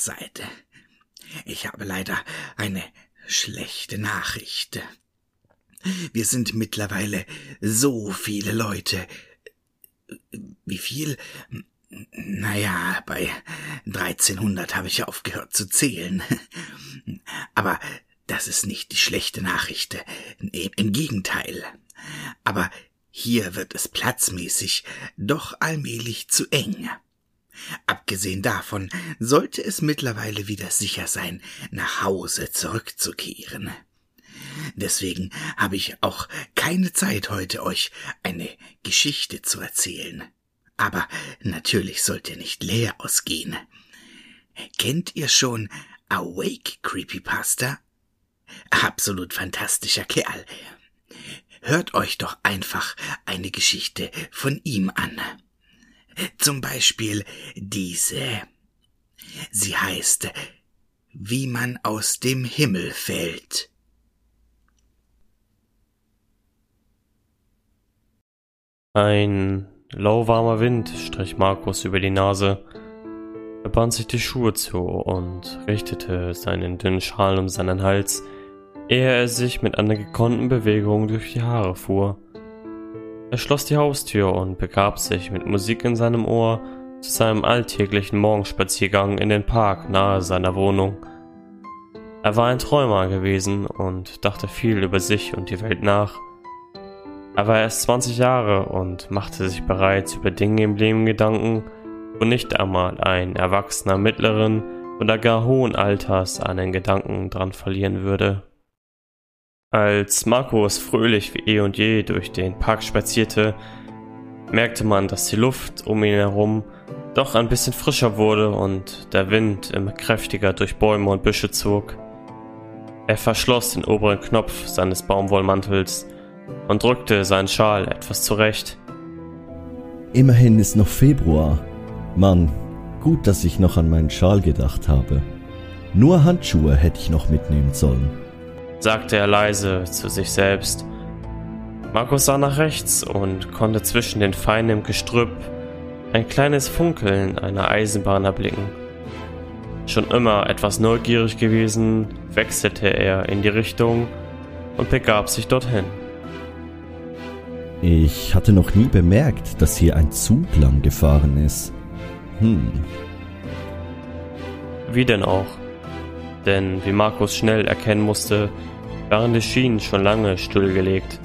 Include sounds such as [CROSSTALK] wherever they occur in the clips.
seid. Ich habe leider eine schlechte Nachricht. Wir sind mittlerweile so viele Leute. Wie viel? Naja, bei 1300 habe ich aufgehört zu zählen. Aber das ist nicht die schlechte Nachricht. Im Gegenteil. Aber hier wird es platzmäßig doch allmählich zu eng. Abgesehen davon sollte es mittlerweile wieder sicher sein, nach Hause zurückzukehren. Deswegen habe ich auch keine Zeit heute euch eine Geschichte zu erzählen. Aber natürlich sollt ihr nicht leer ausgehen. Kennt ihr schon Awake Creepypasta? Absolut fantastischer Kerl. Hört euch doch einfach eine Geschichte von ihm an. Zum Beispiel diese. Sie heißt Wie man aus dem Himmel fällt. Ein lauwarmer Wind strich Markus über die Nase. Er band sich die Schuhe zu und richtete seinen dünnen Schal um seinen Hals, ehe er sich mit einer gekonnten Bewegung durch die Haare fuhr. Er schloss die Haustür und begab sich mit Musik in seinem Ohr zu seinem alltäglichen Morgenspaziergang in den Park nahe seiner Wohnung. Er war ein Träumer gewesen und dachte viel über sich und die Welt nach. Er war erst 20 Jahre und machte sich bereits über Dinge im Leben Gedanken, wo nicht einmal ein Erwachsener mittleren oder gar hohen Alters einen Gedanken dran verlieren würde. Als Markus fröhlich wie eh und je durch den Park spazierte, merkte man, dass die Luft um ihn herum doch ein bisschen frischer wurde und der Wind immer kräftiger durch Bäume und Büsche zog. Er verschloss den oberen Knopf seines Baumwollmantels und drückte seinen Schal etwas zurecht. Immerhin ist noch Februar. Mann, gut, dass ich noch an meinen Schal gedacht habe. Nur Handschuhe hätte ich noch mitnehmen sollen sagte er leise zu sich selbst. Markus sah nach rechts und konnte zwischen den Feinen im Gestrüpp ein kleines Funkeln einer Eisenbahn erblicken. Schon immer etwas neugierig gewesen, wechselte er in die Richtung und begab sich dorthin. Ich hatte noch nie bemerkt, dass hier ein Zug lang gefahren ist. Hm. Wie denn auch? Denn wie Markus schnell erkennen musste, waren die Schienen schon lange stillgelegt.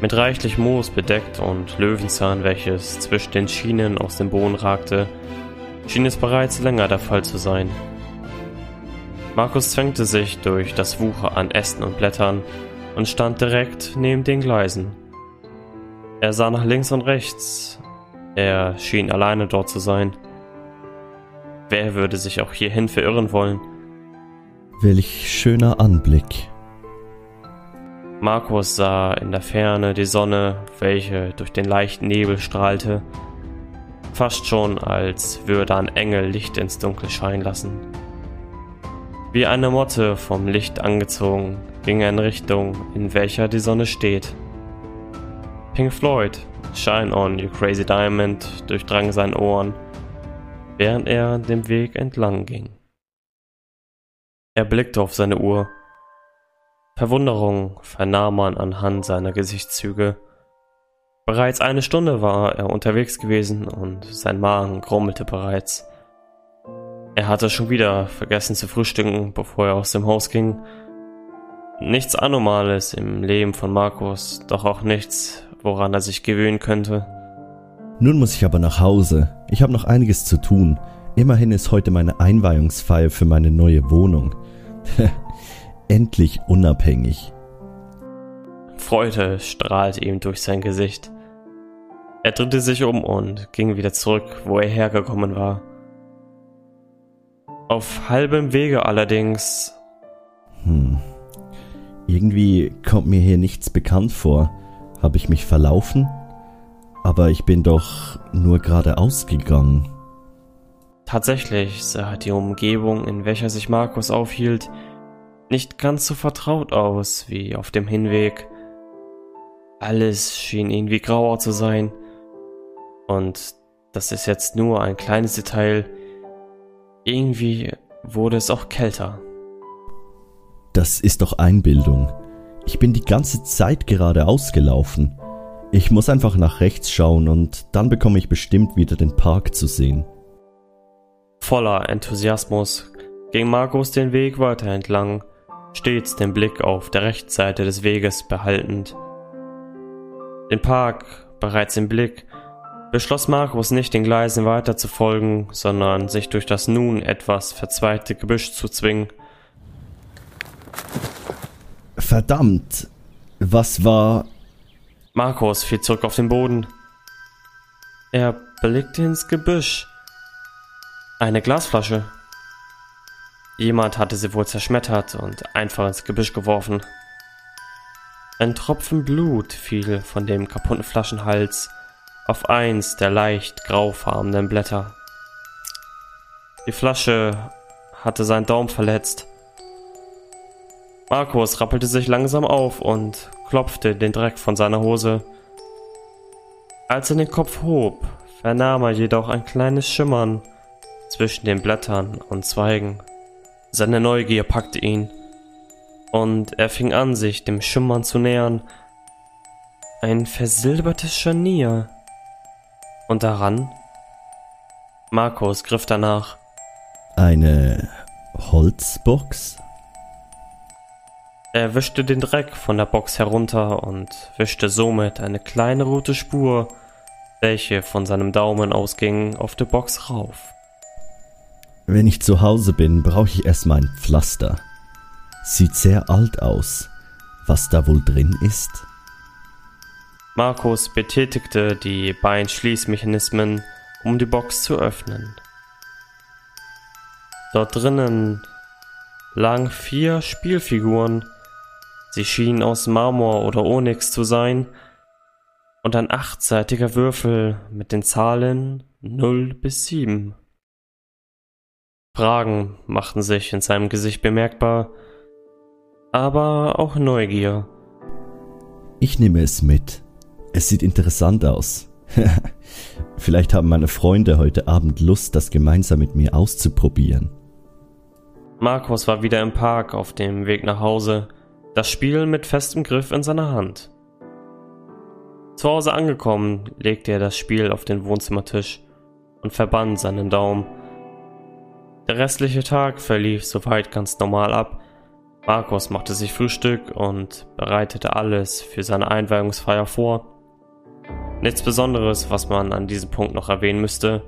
Mit reichlich Moos bedeckt und Löwenzahn, welches zwischen den Schienen aus dem Boden ragte, schien es bereits länger der Fall zu sein. Markus zwängte sich durch das Wucher an Ästen und Blättern und stand direkt neben den Gleisen. Er sah nach links und rechts. Er schien alleine dort zu sein. Wer würde sich auch hierhin verirren wollen? Welch schöner Anblick. Markus sah in der Ferne die Sonne, welche durch den leichten Nebel strahlte, fast schon als würde ein Engel Licht ins Dunkel scheinen lassen. Wie eine Motte vom Licht angezogen, ging er in Richtung, in welcher die Sonne steht. Pink Floyd, Shine On, You Crazy Diamond, durchdrang seine Ohren, während er dem Weg entlang ging. Er blickte auf seine Uhr Verwunderung vernahm man anhand seiner Gesichtszüge. Bereits eine Stunde war er unterwegs gewesen und sein Magen grummelte bereits. Er hatte schon wieder vergessen zu frühstücken, bevor er aus dem Haus ging. Nichts Anormales im Leben von Markus, doch auch nichts, woran er sich gewöhnen könnte. Nun muss ich aber nach Hause. Ich habe noch einiges zu tun. Immerhin ist heute meine Einweihungsfeier für meine neue Wohnung. [LAUGHS] endlich unabhängig. Freude strahlte ihm durch sein Gesicht. Er drehte sich um und ging wieder zurück, wo er hergekommen war. Auf halbem Wege allerdings. Hm. Irgendwie kommt mir hier nichts bekannt vor. Habe ich mich verlaufen? Aber ich bin doch nur geradeaus gegangen. Tatsächlich sah die Umgebung, in welcher sich Markus aufhielt, nicht ganz so vertraut aus wie auf dem Hinweg. Alles schien irgendwie grauer zu sein. Und das ist jetzt nur ein kleines Detail. Irgendwie wurde es auch kälter. Das ist doch Einbildung. Ich bin die ganze Zeit gerade ausgelaufen. Ich muss einfach nach rechts schauen und dann bekomme ich bestimmt wieder den Park zu sehen. Voller Enthusiasmus ging Markus den Weg weiter entlang, stets den Blick auf der Rechtsseite des Weges behaltend. Den Park bereits im Blick, beschloss Markus nicht den Gleisen weiter zu folgen, sondern sich durch das nun etwas verzweigte Gebüsch zu zwingen. Verdammt, was war... Markus fiel zurück auf den Boden. Er blickte ins Gebüsch. Eine Glasflasche. Jemand hatte sie wohl zerschmettert und einfach ins Gebüsch geworfen. Ein Tropfen Blut fiel von dem kaputten Flaschenhals auf eins der leicht graufarbenen Blätter. Die Flasche hatte seinen Daumen verletzt. Markus rappelte sich langsam auf und klopfte den Dreck von seiner Hose. Als er den Kopf hob, vernahm er jedoch ein kleines Schimmern zwischen den Blättern und Zweigen. Seine Neugier packte ihn, und er fing an, sich dem Schimmern zu nähern. Ein versilbertes Scharnier. Und daran? Markus griff danach. Eine Holzbox? Er wischte den Dreck von der Box herunter und wischte somit eine kleine rote Spur, welche von seinem Daumen ausging, auf der Box rauf. Wenn ich zu Hause bin, brauche ich erstmal ein Pflaster. Sieht sehr alt aus. Was da wohl drin ist? Markus betätigte die Beinschließmechanismen, um die Box zu öffnen. Dort drinnen lagen vier Spielfiguren. Sie schienen aus Marmor oder Onyx zu sein und ein achtseitiger Würfel mit den Zahlen 0 bis 7. Fragen machten sich in seinem Gesicht bemerkbar, aber auch Neugier. Ich nehme es mit. Es sieht interessant aus. [LAUGHS] Vielleicht haben meine Freunde heute Abend Lust, das gemeinsam mit mir auszuprobieren. Markus war wieder im Park auf dem Weg nach Hause, das Spiel mit festem Griff in seiner Hand. Zu Hause angekommen, legte er das Spiel auf den Wohnzimmertisch und verband seinen Daumen der restliche Tag verlief soweit ganz normal ab. Markus machte sich Frühstück und bereitete alles für seine Einweihungsfeier vor. Nichts Besonderes, was man an diesem Punkt noch erwähnen müsste.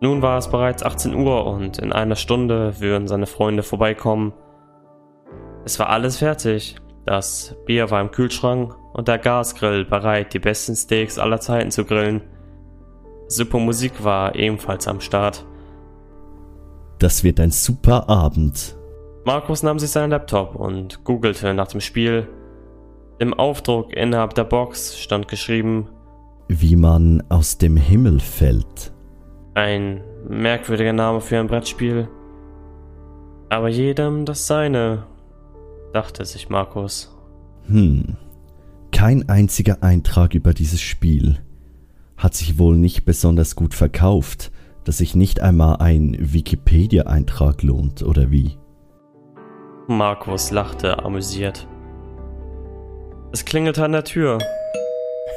Nun war es bereits 18 Uhr und in einer Stunde würden seine Freunde vorbeikommen. Es war alles fertig. Das Bier war im Kühlschrank und der Gasgrill bereit, die besten Steaks aller Zeiten zu grillen. Super Musik war ebenfalls am Start. Das wird ein super Abend. Markus nahm sich seinen Laptop und googelte nach dem Spiel. Im Aufdruck innerhalb der Box stand geschrieben, wie man aus dem Himmel fällt. Ein merkwürdiger Name für ein Brettspiel. Aber jedem das seine, dachte sich Markus. Hm. Kein einziger Eintrag über dieses Spiel hat sich wohl nicht besonders gut verkauft, dass sich nicht einmal ein Wikipedia-Eintrag lohnt, oder wie? Markus lachte amüsiert. Es klingelte an der Tür.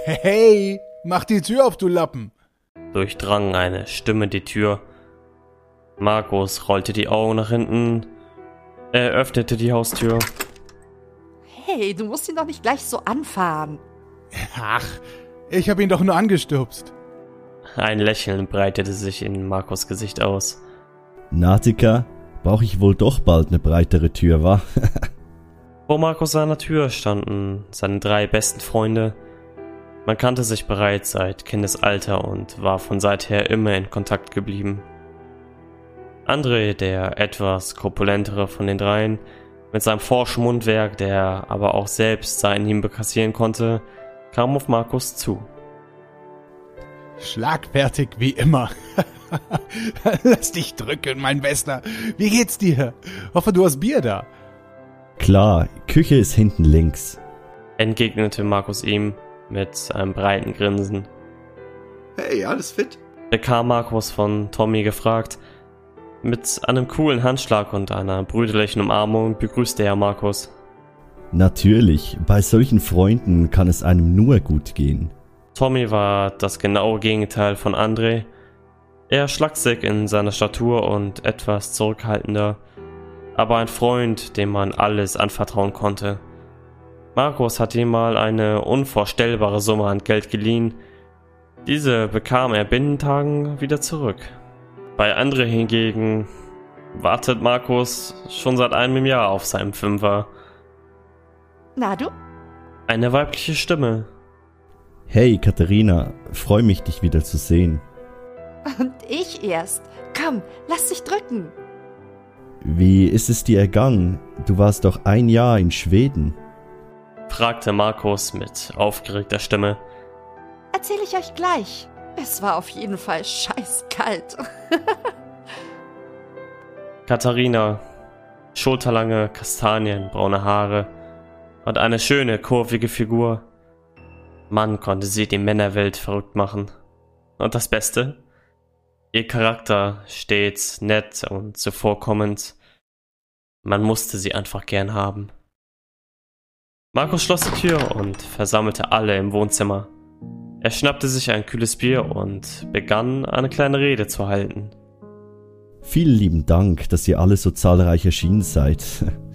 Hey, mach die Tür auf, du Lappen! Durchdrang eine Stimme die Tür. Markus rollte die Augen nach hinten. Er öffnete die Haustür. Hey, du musst ihn doch nicht gleich so anfahren. Ach, ich habe ihn doch nur angestupst. Ein Lächeln breitete sich in Markus Gesicht aus. Natika, brauche ich wohl doch bald eine breitere Tür, wa? [LAUGHS] Vor Markus seiner Tür standen seine drei besten Freunde. Man kannte sich bereits seit Kindesalter und war von seither immer in Kontakt geblieben. André, der etwas korpulentere von den dreien, mit seinem forschen Mundwerk, der aber auch selbst seinen Hiebe kassieren konnte, kam auf Markus zu. Schlagfertig wie immer. [LAUGHS] Lass dich drücken, mein Bester. Wie geht's dir? Hoffe, du hast Bier da. Klar, Küche ist hinten links. Entgegnete Markus ihm mit einem breiten Grinsen. Hey, alles fit? bekam Markus von Tommy gefragt. Mit einem coolen Handschlag und einer brüderlichen Umarmung begrüßte er Markus. Natürlich, bei solchen Freunden kann es einem nur gut gehen. Tommy war das genaue Gegenteil von André. Er schlaksig in seiner Statur und etwas zurückhaltender, aber ein Freund, dem man alles anvertrauen konnte. Markus hatte ihm mal eine unvorstellbare Summe an Geld geliehen. Diese bekam er binnen Tagen wieder zurück. Bei André hingegen wartet Markus schon seit einem Jahr auf seinen Fünfer. Na du? Eine weibliche Stimme. Hey Katharina, freu mich dich wieder zu sehen. Und ich erst. Komm, lass dich drücken. Wie ist es dir ergangen? Du warst doch ein Jahr in Schweden. fragte Markus mit aufgeregter Stimme. Erzähl ich euch gleich. Es war auf jeden Fall scheißkalt. [LAUGHS] Katharina, schulterlange, kastanienbraune Haare und eine schöne, kurvige Figur. Mann konnte sie die Männerwelt verrückt machen. Und das Beste? Ihr Charakter stets nett und zuvorkommend. Man musste sie einfach gern haben. Markus schloss die Tür und versammelte alle im Wohnzimmer. Er schnappte sich ein kühles Bier und begann eine kleine Rede zu halten. Vielen lieben Dank, dass ihr alle so zahlreich erschienen seid.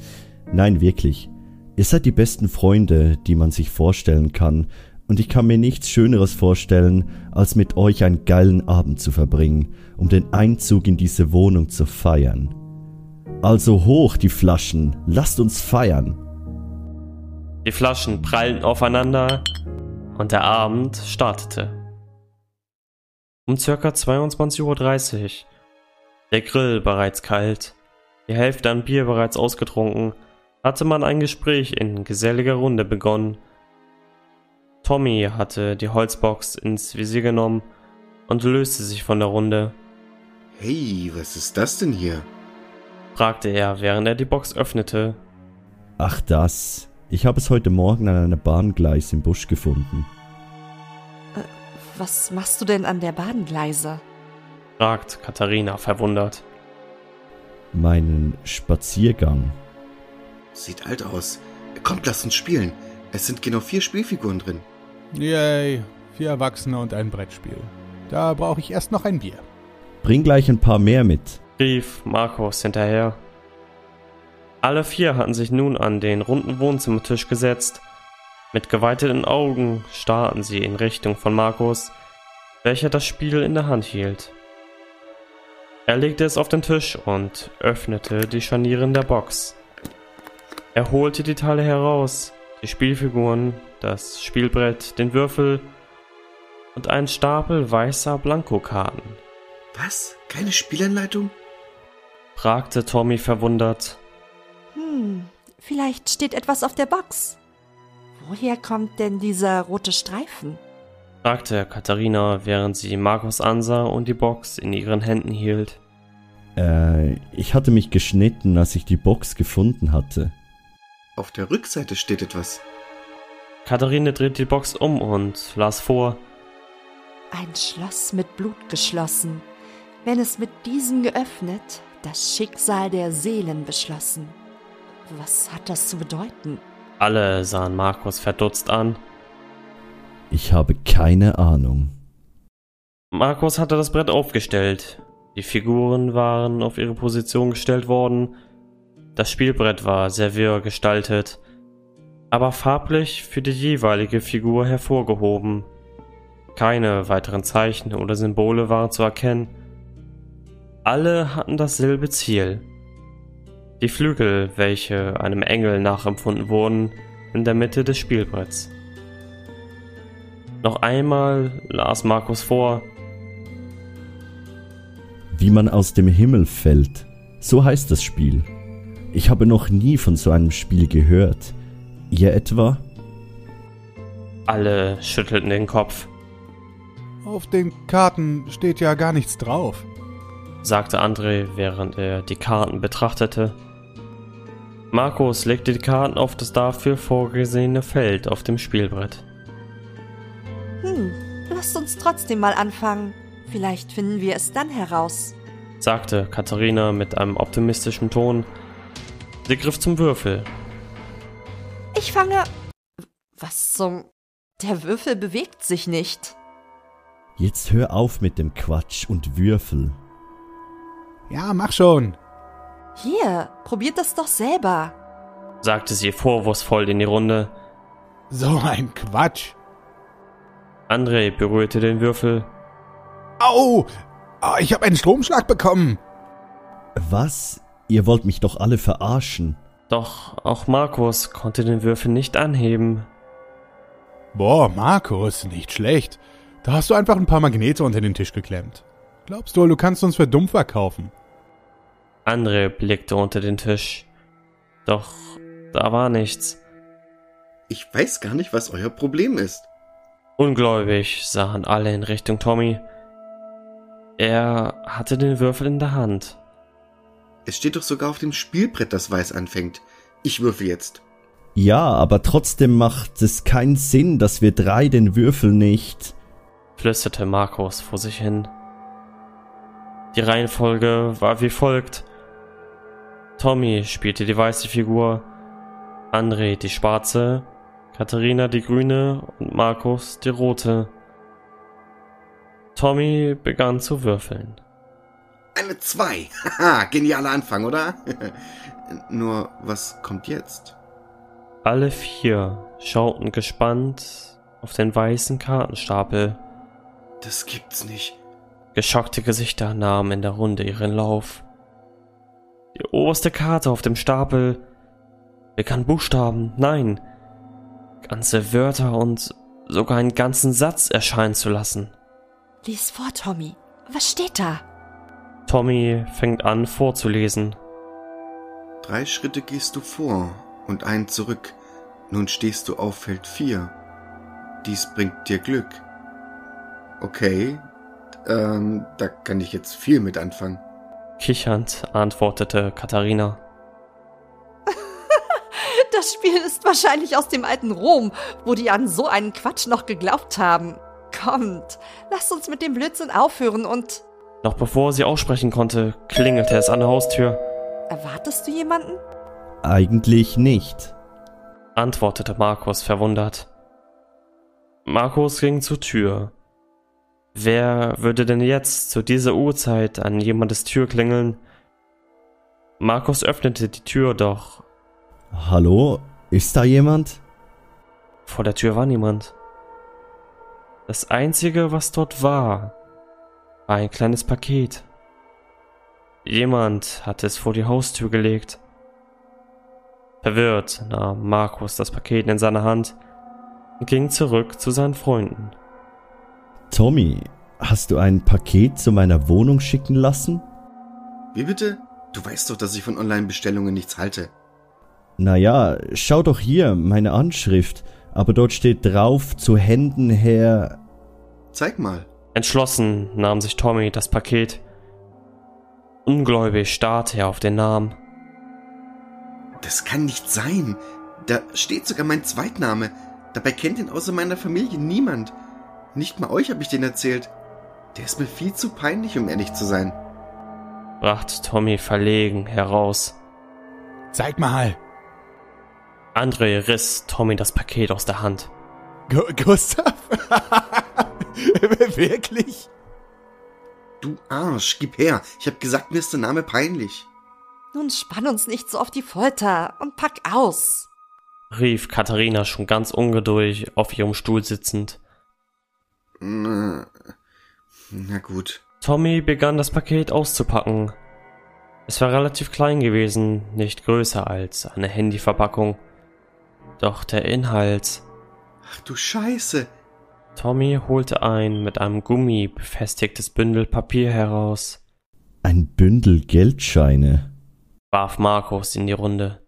[LAUGHS] Nein, wirklich. Ihr seid die besten Freunde, die man sich vorstellen kann, und ich kann mir nichts Schöneres vorstellen, als mit euch einen geilen Abend zu verbringen, um den Einzug in diese Wohnung zu feiern. Also hoch die Flaschen, lasst uns feiern. Die Flaschen prallten aufeinander und der Abend startete. Um circa 22.30 Uhr, der Grill bereits kalt, die Hälfte an Bier bereits ausgetrunken, hatte man ein Gespräch in geselliger Runde begonnen. Tommy hatte die Holzbox ins Visier genommen und löste sich von der Runde, Hey, was ist das denn hier? fragte er, während er die Box öffnete. Ach das, ich habe es heute Morgen an einer Bahngleis im Busch gefunden. Was machst du denn an der Bahngleise? fragt Katharina verwundert. Meinen Spaziergang. Sieht alt aus. Kommt, lasst uns spielen. Es sind genau vier Spielfiguren drin. Yay, vier Erwachsene und ein Brettspiel. Da brauche ich erst noch ein Bier. Bring gleich ein paar mehr mit. rief Markus hinterher. Alle vier hatten sich nun an den runden Wohnzimmertisch gesetzt. Mit geweiteten Augen starrten sie in Richtung von Markus, welcher das Spiel in der Hand hielt. Er legte es auf den Tisch und öffnete die Scharnieren der Box. Er holte die Teile heraus, die Spielfiguren, das Spielbrett, den Würfel und einen Stapel weißer Blankokarten. Was? Keine Spielanleitung? fragte Tommy verwundert. Hm, vielleicht steht etwas auf der Box. Woher kommt denn dieser rote Streifen? fragte Katharina, während sie Markus ansah und die Box in ihren Händen hielt. Äh, ich hatte mich geschnitten, als ich die Box gefunden hatte. Auf der Rückseite steht etwas. Katharina drehte die Box um und las vor. Ein Schloss mit Blut geschlossen. Wenn es mit diesem geöffnet, das Schicksal der Seelen beschlossen. Was hat das zu bedeuten? Alle sahen Markus verdutzt an. Ich habe keine Ahnung. Markus hatte das Brett aufgestellt. Die Figuren waren auf ihre Position gestellt worden. Das Spielbrett war sehr wirr gestaltet, aber farblich für die jeweilige Figur hervorgehoben. Keine weiteren Zeichen oder Symbole waren zu erkennen. Alle hatten dasselbe Ziel. Die Flügel, welche einem Engel nachempfunden wurden, in der Mitte des Spielbretts. Noch einmal las Markus vor, Wie man aus dem Himmel fällt. So heißt das Spiel. Ich habe noch nie von so einem Spiel gehört. Ihr etwa? alle schüttelten den Kopf, Auf den Karten steht ja gar nichts drauf. sagte André, während er die Karten betrachtete. Markus legte die Karten auf das dafür vorgesehene Feld auf dem Spielbrett. Hm, Lasst uns trotzdem mal anfangen. Vielleicht finden wir es dann heraus. sagte Katharina mit einem optimistischen Ton. Sie griff zum Würfel. Ich fange. Was zum. Der Würfel bewegt sich nicht. Jetzt hör auf mit dem Quatsch und Würfel. Ja, mach schon. Hier, probiert das doch selber. sagte sie vorwurfsvoll in die Runde. So ein Quatsch. André berührte den Würfel. Au! Ah, ich habe einen Stromschlag bekommen. Was? Ihr wollt mich doch alle verarschen. Doch auch Markus konnte den Würfel nicht anheben. Boah, Markus, nicht schlecht. Da hast du einfach ein paar Magnete unter den Tisch geklemmt. Glaubst du, du kannst uns für dumm verkaufen? André blickte unter den Tisch. Doch da war nichts. Ich weiß gar nicht, was euer Problem ist. Ungläubig sahen alle in Richtung Tommy. Er hatte den Würfel in der Hand. Es steht doch sogar auf dem Spielbrett, dass Weiß anfängt. Ich würfel jetzt. Ja, aber trotzdem macht es keinen Sinn, dass wir drei den Würfel nicht. flüsterte Markus vor sich hin. Die Reihenfolge war wie folgt. Tommy spielte die weiße Figur, André die schwarze, Katharina die grüne und Markus die rote. Tommy begann zu würfeln. Eine 2. [LAUGHS] Haha, genialer Anfang, oder? [LAUGHS] Nur, was kommt jetzt? Alle vier schauten gespannt auf den weißen Kartenstapel. Das gibt's nicht. Geschockte Gesichter nahmen in der Runde ihren Lauf. Die oberste Karte auf dem Stapel begann Buchstaben, nein, ganze Wörter und sogar einen ganzen Satz erscheinen zu lassen. Lies vor, Tommy. Was steht da? Tommy fängt an vorzulesen. Drei Schritte gehst du vor und einen zurück. Nun stehst du auf Feld 4. Dies bringt dir Glück. Okay, ähm, da kann ich jetzt viel mit anfangen. Kichernd antwortete Katharina. [LAUGHS] Das Spiel ist wahrscheinlich aus dem alten Rom, wo die an so einen Quatsch noch geglaubt haben. Kommt, lasst uns mit dem Blödsinn aufhören und. Noch bevor sie aussprechen konnte, klingelte es an der Haustür, Erwartest du jemanden? Eigentlich nicht. antwortete Markus verwundert. Markus ging zur Tür. Wer würde denn jetzt zu dieser Uhrzeit an jemandes Tür klingeln? Markus öffnete die Tür, doch Hallo? Ist da jemand? vor der Tür war niemand. Das Einzige, was dort war, war ein kleines Paket. Jemand hatte es vor die Haustür gelegt. Verwirrt nahm Markus das Paket in seine Hand und ging zurück zu seinen Freunden. Tommy, hast du ein Paket zu meiner Wohnung schicken lassen? Wie bitte? Du weißt doch, dass ich von Online-Bestellungen nichts halte. Naja, schau doch hier, meine Anschrift. Aber dort steht drauf, zu Händen her. Zeig mal. Entschlossen nahm sich Tommy das Paket. Ungläubig starrte er auf den Namen. Das kann nicht sein. Da steht sogar mein Zweitname. Dabei kennt ihn außer meiner Familie niemand. Nicht mal euch habe ich den erzählt. Der ist mir viel zu peinlich, um ehrlich zu sein. brachte Tommy verlegen heraus. Zeig mal. André riss Tommy das Paket aus der Hand. Gu Gustav? [LAUGHS] [LAUGHS] Wirklich? Du Arsch, gib her. Ich hab gesagt, mir ist der Name peinlich. Nun spann uns nicht so auf die Folter und pack aus. rief Katharina schon ganz ungeduldig auf ihrem Stuhl sitzend. Na, na gut. Tommy begann das Paket auszupacken. Es war relativ klein gewesen, nicht größer als eine Handyverpackung. Doch der Inhalt. Ach du Scheiße. Tommy holte ein mit einem Gummi befestigtes Bündel Papier heraus, Ein Bündel Geldscheine. warf Markus in die Runde.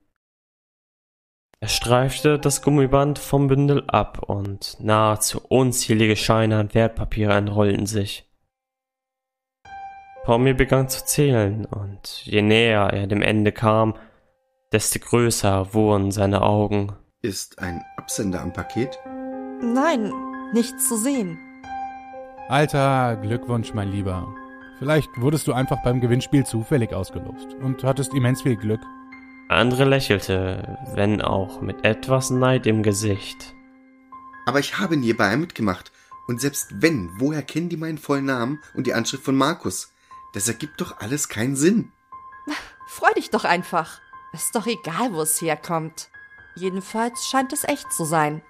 Er streifte das Gummiband vom Bündel ab und nahezu unzählige Scheine an Wertpapier entrollten sich. Tommy begann zu zählen, und je näher er dem Ende kam, desto größer wurden seine Augen. Ist ein Absender am Paket? Nein, nichts zu sehen. Alter, Glückwunsch, mein Lieber. Vielleicht wurdest du einfach beim Gewinnspiel zufällig ausgelost und hattest immens viel Glück. Andre lächelte, wenn auch mit etwas Neid im Gesicht. Aber ich habe nie bei einem mitgemacht. Und selbst wenn, woher kennen die meinen vollen Namen und die Anschrift von Markus? Das ergibt doch alles keinen Sinn. [LAUGHS] Freu dich doch einfach. Ist doch egal, wo es herkommt. Jedenfalls scheint es echt zu sein.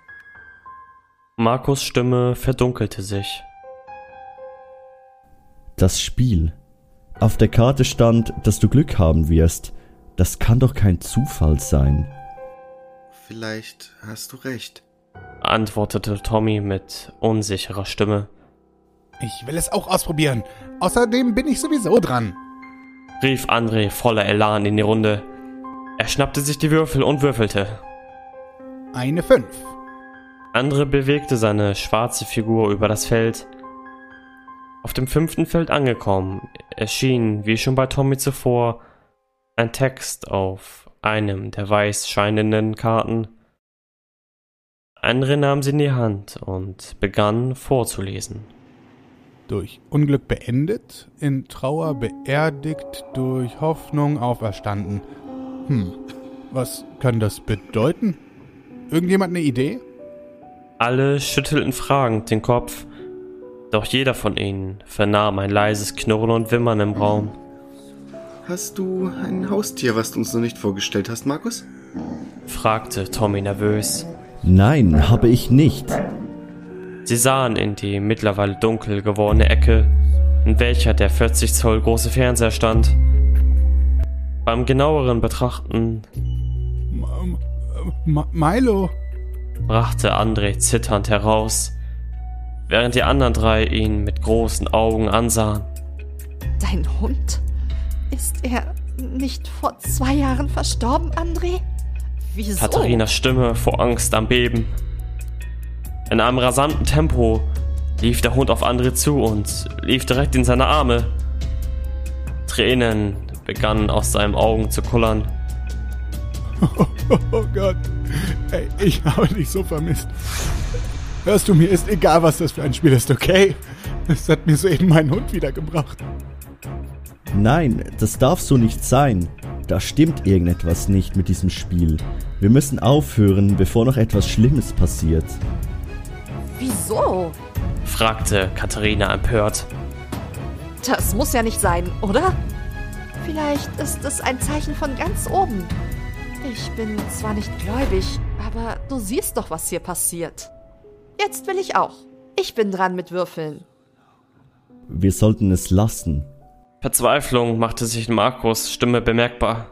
Markus Stimme verdunkelte sich. Das Spiel. Auf der Karte stand, dass du Glück haben wirst. Das kann doch kein Zufall sein. Vielleicht hast du recht. antwortete Tommy mit unsicherer Stimme. Ich will es auch ausprobieren. Außerdem bin ich sowieso dran. rief André voller Elan in die Runde. Er schnappte sich die Würfel und würfelte. Eine Fünf. Andre bewegte seine schwarze Figur über das Feld. Auf dem fünften Feld angekommen, erschien, wie schon bei Tommy zuvor, ein Text auf einem der weiß scheinenden Karten. Andre nahm sie in die Hand und begann vorzulesen. Durch Unglück beendet, in Trauer beerdigt, durch Hoffnung auferstanden. Hm, was kann das bedeuten? Irgendjemand eine Idee? Alle schüttelten fragend den Kopf, doch jeder von ihnen vernahm ein leises Knurren und Wimmern im Raum. Hast du ein Haustier, was du uns noch nicht vorgestellt hast, Markus? fragte Tommy nervös. Nein, habe ich nicht. Sie sahen in die mittlerweile dunkel gewordene Ecke, in welcher der 40 Zoll große Fernseher stand. Beim genaueren Betrachten M M Milo. Brachte André zitternd heraus, während die anderen drei ihn mit großen Augen ansahen. Dein Hund? Ist er nicht vor zwei Jahren verstorben, André? Wieso? Katharinas Stimme vor Angst am Beben. In einem rasanten Tempo lief der Hund auf André zu und lief direkt in seine Arme. Tränen begannen aus seinen Augen zu kullern. [LAUGHS] Oh Gott. Ey, ich habe dich so vermisst. Hörst du mir, ist egal, was das für ein Spiel ist, okay? Es hat mir soeben meinen Hund wiedergebracht. Nein, das darf so nicht sein. Da stimmt irgendetwas nicht mit diesem Spiel. Wir müssen aufhören, bevor noch etwas Schlimmes passiert. Wieso? fragte Katharina empört. Das muss ja nicht sein, oder? Vielleicht ist es ein Zeichen von ganz oben. Ich bin zwar nicht gläubig, aber du siehst doch, was hier passiert. Jetzt will ich auch. Ich bin dran mit Würfeln. Wir sollten es lassen. Verzweiflung machte sich in Markus Stimme bemerkbar.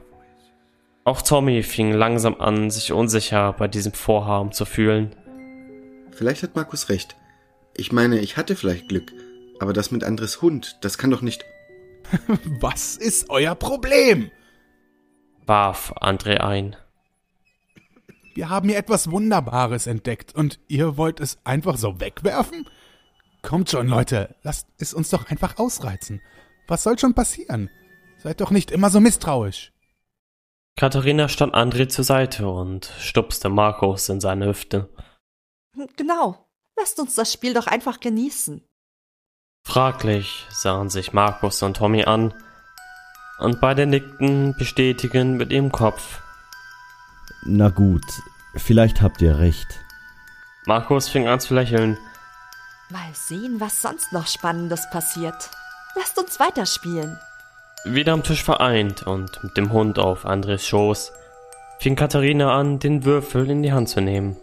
Auch Tommy fing langsam an, sich unsicher bei diesem Vorhaben zu fühlen. Vielleicht hat Markus recht. Ich meine, ich hatte vielleicht Glück, aber das mit Andres Hund, das kann doch nicht. [LAUGHS] Was ist euer Problem? Warf André ein. Wir haben hier etwas Wunderbares entdeckt und ihr wollt es einfach so wegwerfen? Kommt schon, Leute, lasst es uns doch einfach ausreizen. Was soll schon passieren? Seid doch nicht immer so misstrauisch. Katharina stand André zur Seite und stupste Markus in seine Hüfte. Genau. Lasst uns das Spiel doch einfach genießen. Fraglich sahen sich Markus und Tommy an, und beide nickten bestätigend mit ihrem Kopf. Na gut, vielleicht habt ihr recht. Markus fing an zu lächeln. Mal sehen, was sonst noch Spannendes passiert. Lasst uns weiterspielen. Wieder am Tisch vereint und mit dem Hund auf Andres Schoß fing Katharina an, den Würfel in die Hand zu nehmen.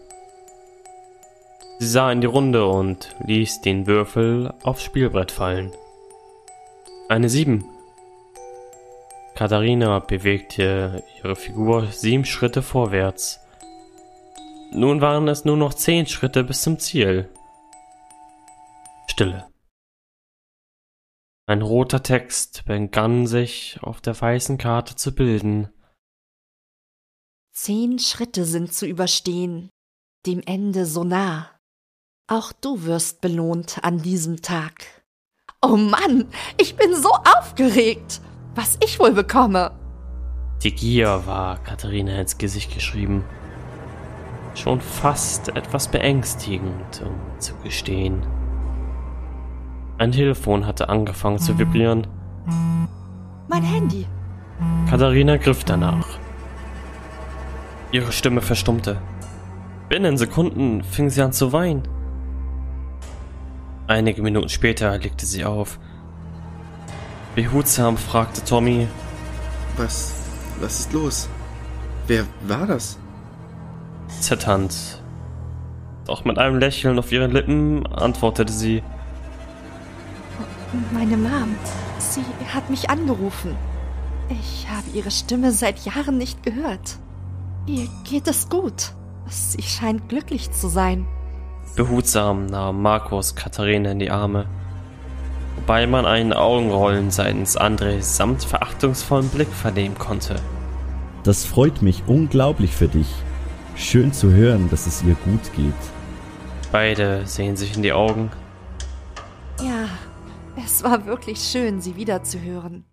Sie sah in die Runde und ließ den Würfel aufs Spielbrett fallen. Eine Sieben. Katharina bewegte ihre Figur sieben Schritte vorwärts. Nun waren es nur noch zehn Schritte bis zum Ziel. Stille. Ein roter Text begann sich auf der weißen Karte zu bilden. Zehn Schritte sind zu überstehen, dem Ende so nah. Auch du wirst belohnt an diesem Tag. Oh Mann, ich bin so aufgeregt, was ich wohl bekomme. Die Gier war Katharina ins Gesicht geschrieben. Schon fast etwas beängstigend, um zu gestehen. Ein Telefon hatte angefangen zu vibrieren. Mein Handy. Katharina griff danach. Ihre Stimme verstummte. Binnen Sekunden fing sie an zu weinen. Einige Minuten später legte sie auf. Behutsam fragte Tommy, Was, was ist los? Wer war das? zitternd. Doch mit einem Lächeln auf ihren Lippen antwortete sie, Meine Mom. Sie hat mich angerufen. Ich habe ihre Stimme seit Jahren nicht gehört. Ihr geht es gut. Sie scheint glücklich zu sein. Behutsam nahm Markus Katharina in die Arme, wobei man einen Augenrollen seitens André samt verachtungsvollen Blick vernehmen konnte. Das freut mich unglaublich für dich. Schön zu hören, dass es ihr gut geht. Beide sehen sich in die Augen. Ja, es war wirklich schön, sie wiederzuhören.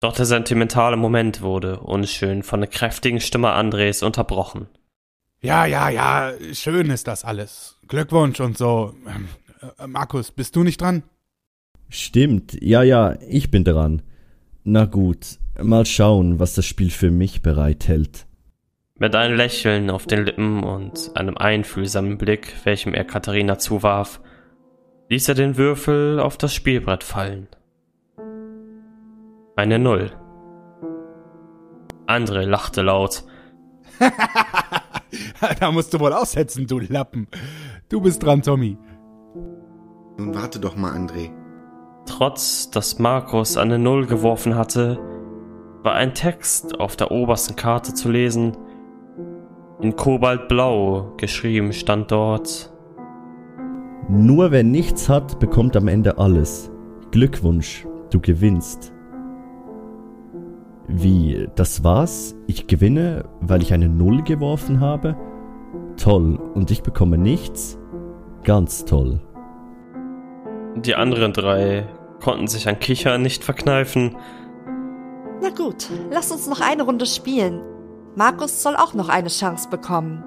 Doch der sentimentale Moment wurde unschön von der kräftigen Stimme Andres unterbrochen. Ja, ja, ja, schön ist das alles. Glückwunsch und so. Ähm, äh, Markus, bist du nicht dran? Stimmt, ja, ja, ich bin dran. Na gut, mal schauen, was das Spiel für mich bereithält. Mit einem Lächeln auf den Lippen und einem einfühlsamen Blick, welchem er Katharina zuwarf, ließ er den Würfel auf das Spielbrett fallen. Eine Null. André lachte laut. [LAUGHS] da musst du wohl aussetzen, du Lappen. Du bist dran, Tommy. Nun warte doch mal, André. Trotz, dass Markus eine Null geworfen hatte, war ein Text auf der obersten Karte zu lesen. In Kobaltblau geschrieben stand dort. Nur wer nichts hat, bekommt am Ende alles. Glückwunsch, du gewinnst. Wie, das war's? Ich gewinne, weil ich eine Null geworfen habe? Toll, und ich bekomme nichts? Ganz toll. Die anderen drei konnten sich an Kichern nicht verkneifen. Na gut, lass uns noch eine Runde spielen. Markus soll auch noch eine Chance bekommen.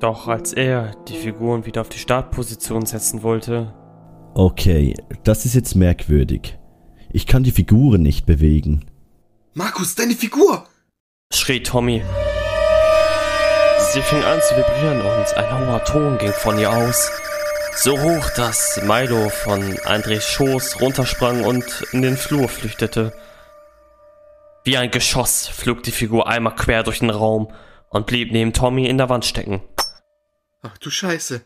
Doch als er die Figuren wieder auf die Startposition setzen wollte, Okay, das ist jetzt merkwürdig. Ich kann die Figuren nicht bewegen. Markus, deine Figur! schrie Tommy. Sie fing an zu vibrieren und ein hoher Ton ging von ihr aus. So hoch, dass Milo von Andres Schoß runtersprang und in den Flur flüchtete. Wie ein Geschoss flog die Figur einmal quer durch den Raum und blieb neben Tommy in der Wand stecken. Ach du Scheiße,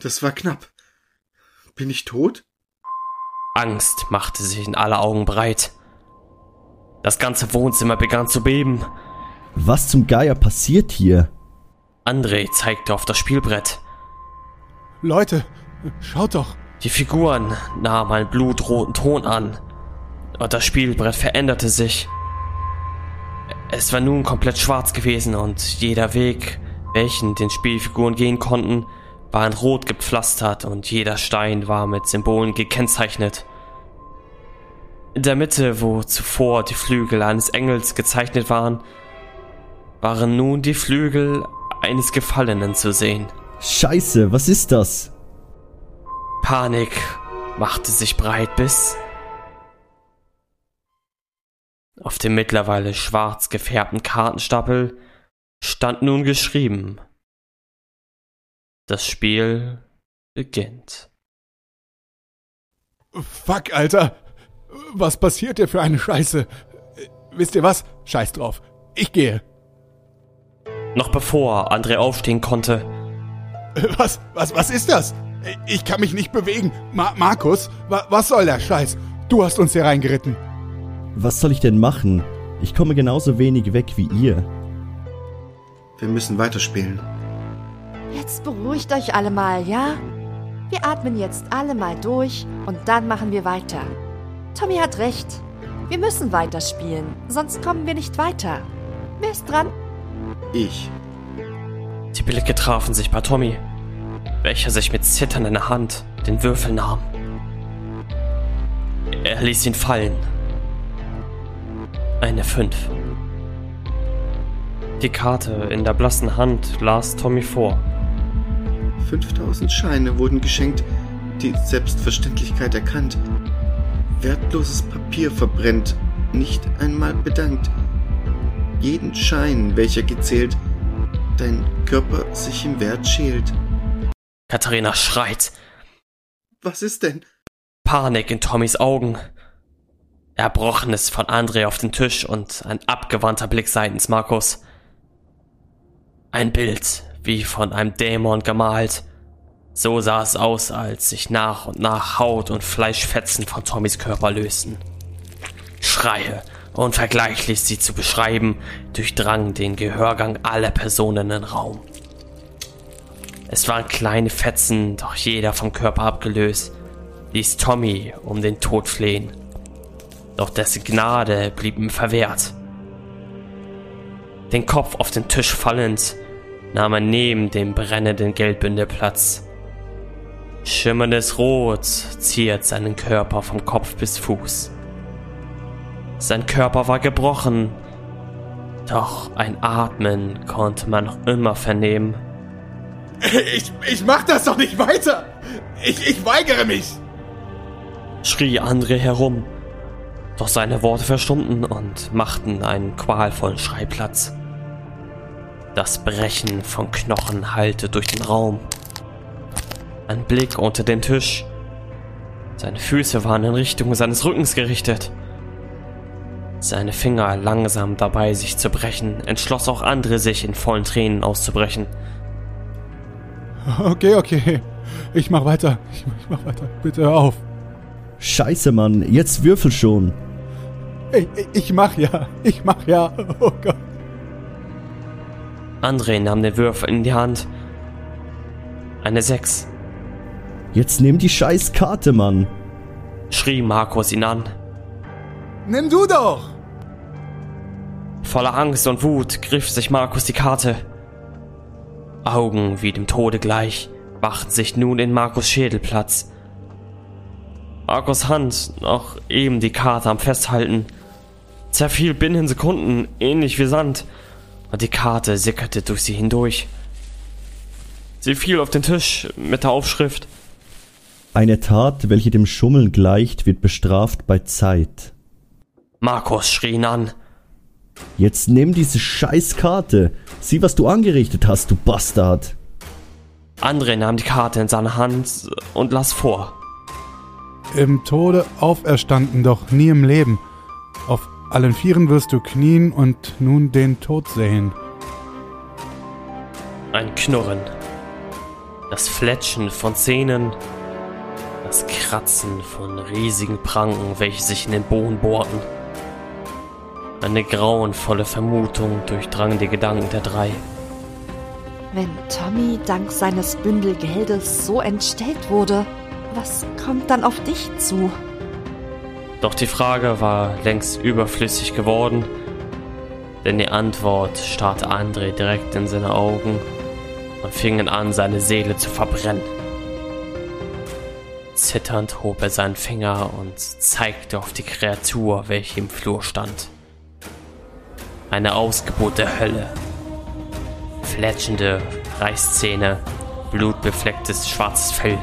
das war knapp. Bin ich tot? Angst machte sich in alle Augen breit. Das ganze Wohnzimmer begann zu beben. Was zum Geier passiert hier? André zeigte auf das Spielbrett. Leute, schaut doch. Die Figuren nahmen einen blutroten Ton an und das Spielbrett veränderte sich. Es war nun komplett schwarz gewesen und jeder Weg, welchen den Spielfiguren gehen konnten, war in Rot gepflastert und jeder Stein war mit Symbolen gekennzeichnet. In der Mitte, wo zuvor die Flügel eines Engels gezeichnet waren, waren nun die Flügel eines Gefallenen zu sehen. Scheiße, was ist das? Panik machte sich breit bis auf dem mittlerweile schwarz gefärbten Kartenstapel stand nun geschrieben Das Spiel beginnt. Fuck, Alter. Was passiert dir für eine Scheiße? Wisst ihr was? Scheiß drauf. Ich gehe. Noch bevor André aufstehen konnte, Was, was, was ist das? Ich kann mich nicht bewegen. Ma Markus, wa was soll der Scheiß? Du hast uns hier reingeritten. Was soll ich denn machen? Ich komme genauso wenig weg wie ihr. Wir müssen weiterspielen. Jetzt beruhigt euch alle mal, ja? Wir atmen jetzt alle mal durch und dann machen wir weiter. Tommy hat recht. Wir müssen weiterspielen, sonst kommen wir nicht weiter. Wer ist dran? Ich. die Blicke trafen sich bei Tommy, welcher sich mit zitternder Hand den Würfel nahm. Er ließ ihn fallen. Eine Fünf. Die Karte in der blassen Hand las Tommy vor. 5000 Scheine wurden geschenkt. die Selbstverständlichkeit erkannt. Wertloses Papier verbrennt, nicht einmal bedankt. Jeden Schein, welcher gezählt, dein Körper sich im Wert schält. Katharina schreit. Was ist denn? Panik in Tommys Augen. Erbrochenes von André auf den Tisch und ein abgewandter Blick seitens Markus. Ein Bild, wie von einem Dämon gemalt. So sah es aus, als sich nach und nach Haut und Fleischfetzen von Tommys Körper lösten. Schreie, unvergleichlich sie zu beschreiben, durchdrangen den Gehörgang aller Personen im Raum. Es waren kleine Fetzen, doch jeder vom Körper abgelöst, ließ Tommy um den Tod flehen. Doch dessen Gnade blieb ihm verwehrt. Den Kopf auf den Tisch fallend, nahm er neben dem brennenden Geldbündel Platz. Schimmerndes Rot ziert seinen Körper vom Kopf bis Fuß. Sein Körper war gebrochen, doch ein Atmen konnte man noch immer vernehmen. Ich, ich mach das doch nicht weiter! Ich, ich weigere mich! schrie André herum, doch seine Worte verstummten und machten einen qualvollen Schreiplatz. Das Brechen von Knochen hallte durch den Raum. Ein Blick unter den Tisch. Seine Füße waren in Richtung seines Rückens gerichtet. Seine Finger langsam dabei, sich zu brechen, entschloss auch andere, sich in vollen Tränen auszubrechen. Okay, okay. Ich mach weiter. Ich, ich mach weiter. Bitte hör auf. Scheiße, Mann, jetzt würfel schon. Ich, ich mach ja. Ich mach ja. Oh Gott. André nahm den Würfel in die Hand. Eine Sechs. Jetzt nimm die scheiß Karte, Mann. schrie Markus ihn an. Nimm du doch! Voller Angst und Wut griff sich Markus die Karte. Augen wie dem Tode gleich machten sich nun in Markus Schädel Platz. Markus Hand, noch eben die Karte am Festhalten, zerfiel binnen Sekunden, ähnlich wie Sand, und die Karte sickerte durch sie hindurch. Sie fiel auf den Tisch mit der Aufschrift Eine Tat, welche dem Schummeln gleicht, wird bestraft bei Zeit. Markus schrie ihn an. Jetzt nimm diese scheiß Karte. Sieh, was du angerichtet hast, du Bastard. André nahm die Karte in seine Hand und las vor. Im Tode auferstanden, doch nie im Leben. Auf allen Vieren wirst du knien und nun den Tod sehen. Ein Knurren. Das Fletschen von Zähnen. Das Kratzen von riesigen Pranken, welche sich in den Boden bohrten. Eine grauenvolle Vermutung durchdrang die Gedanken der drei. Wenn Tommy dank seines Bündelgeldes so entstellt wurde, was kommt dann auf dich zu? Doch die Frage war längst überflüssig geworden, denn die Antwort starrte André direkt in seine Augen und fingen an, seine Seele zu verbrennen. Zitternd hob er seinen Finger und zeigte auf die Kreatur, welche im Flur stand. Eine Ausgeburt der Hölle. Fletschende Reißzähne, blutbeflecktes schwarzes Fell.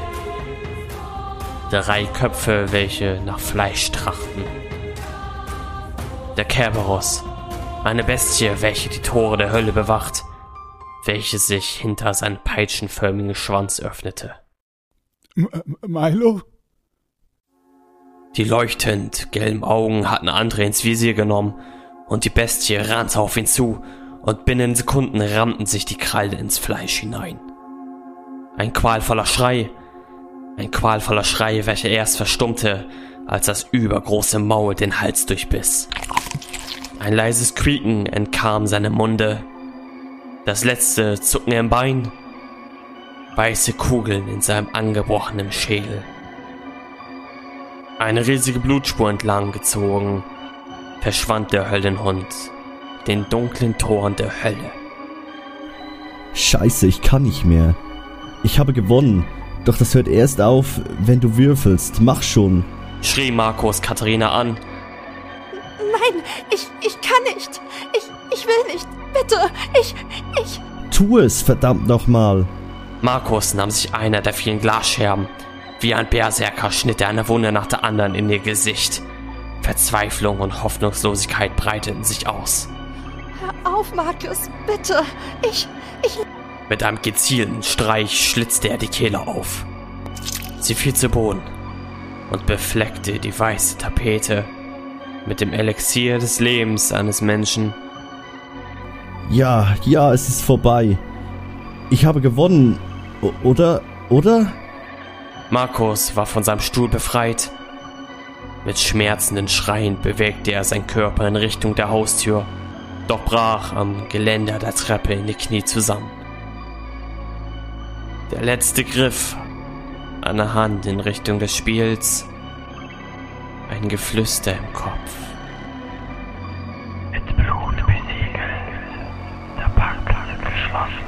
Drei Köpfe, welche nach Fleisch trachten. Der Kerberos, eine Bestie, welche die Tore der Hölle bewacht, welche sich hinter seinem peitschenförmigen Schwanz öffnete. M M- Milo? Die leuchtend gelben Augen hatten André ins Visier genommen und die Bestie rannte auf ihn zu und binnen Sekunden rammten sich die Krallen ins Fleisch hinein. Ein qualvoller Schrei, ein qualvoller Schrei, welcher erst verstummte, als das übergroße Maul den Hals durchbiss. Ein leises Quieken entkam seinem Munde, das letzte Zucken im Bein, weiße Kugeln in seinem angebrochenen Schädel. Eine riesige Blutspur entlang gezogen, verschwand der Höllenhund, den dunklen Toren der Hölle. Scheiße, ich kann nicht mehr. Ich habe gewonnen. Doch das hört erst auf, wenn du würfelst. Mach schon. schrie Markus Katharina an. Nein, ich, ich kann nicht. Ich, ich will nicht. Bitte, ich, ich. Tu es, verdammt nochmal. Markus nahm sich einer der vielen Glasscherben, Wie ein Berserker schnitt er eine Wunde nach der anderen in ihr Gesicht. Verzweiflung und Hoffnungslosigkeit breiteten sich aus. Hör auf, Markus, bitte. Ich, ich... Mit einem gezielten Streich schlitzte er die Kehle auf. Sie fiel zu Boden und befleckte die weiße Tapete mit dem Elixier des Lebens eines Menschen. Ja, ja, es ist vorbei. Ich habe gewonnen. O oder? Oder? Markus war von seinem Stuhl befreit. Mit schmerzenden Schreien bewegte er seinen Körper in Richtung der Haustür, doch brach am Geländer der Treppe in die Knie zusammen. Der letzte Griff, eine Hand in Richtung des Spiels, ein Geflüster im Kopf. Mit Blut besiegelt, der ist geschlossen.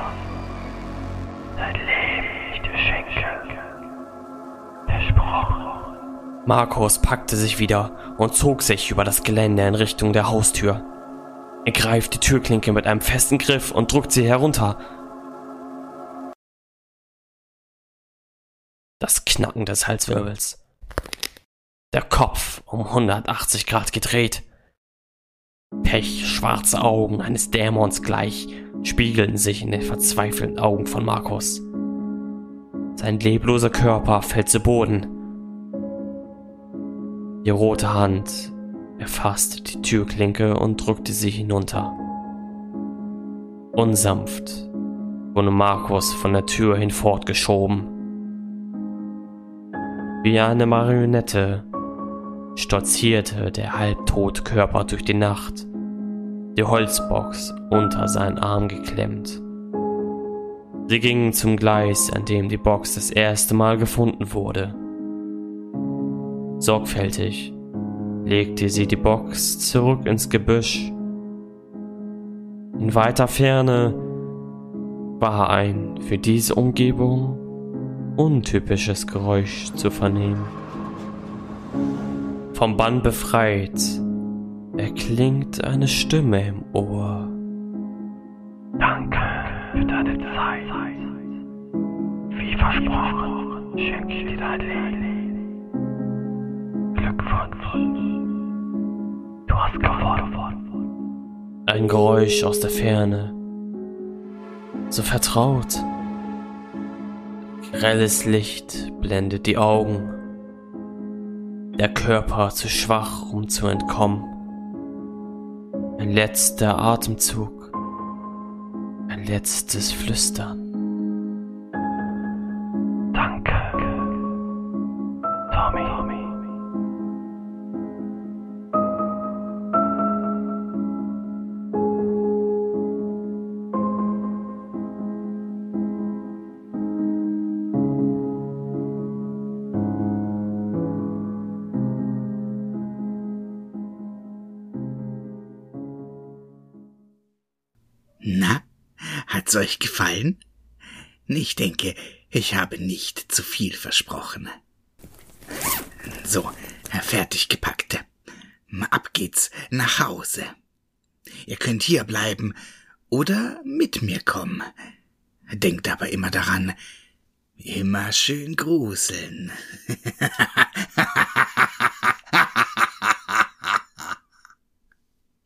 Markus packte sich wieder und zog sich über das Geländer in Richtung der Haustür. Er greift die Türklinke mit einem festen Griff und drückt sie herunter. Das Knacken des Halswirbels. Der Kopf um 180 Grad gedreht. Pechschwarze Augen eines Dämons gleich spiegeln sich in den verzweifelten Augen von Markus. Sein lebloser Körper fällt zu Boden. Die rote Hand erfasste die Türklinke und drückte sie hinunter. Unsanft wurde Markus von der Tür hinfortgeschoben. Wie eine Marionette stolzierte der halbtote Körper durch die Nacht, die Holzbox unter seinen Arm geklemmt. Sie gingen zum Gleis, an dem die Box das erste Mal gefunden wurde. Sorgfältig legte sie die Box zurück ins Gebüsch. In weiter Ferne war ein für diese Umgebung untypisches Geräusch zu vernehmen. Vom Bann befreit erklingt eine Stimme im Ohr. Danke für deine Zeit. Wie versprochen, schenke ich dir dein Leben. Du hast gewonnen. Ein Geräusch aus der Ferne. So vertraut. Grelles Licht blendet die Augen. Der Körper zu schwach, um zu entkommen. Ein letzter Atemzug. Ein letztes Flüstern. Euch gefallen? Ich denke, ich habe nicht zu viel versprochen. So, fertig gepackte. Ab geht's nach Hause. Ihr könnt hier bleiben oder mit mir kommen. Denkt aber immer daran, immer schön gruseln. [LAUGHS]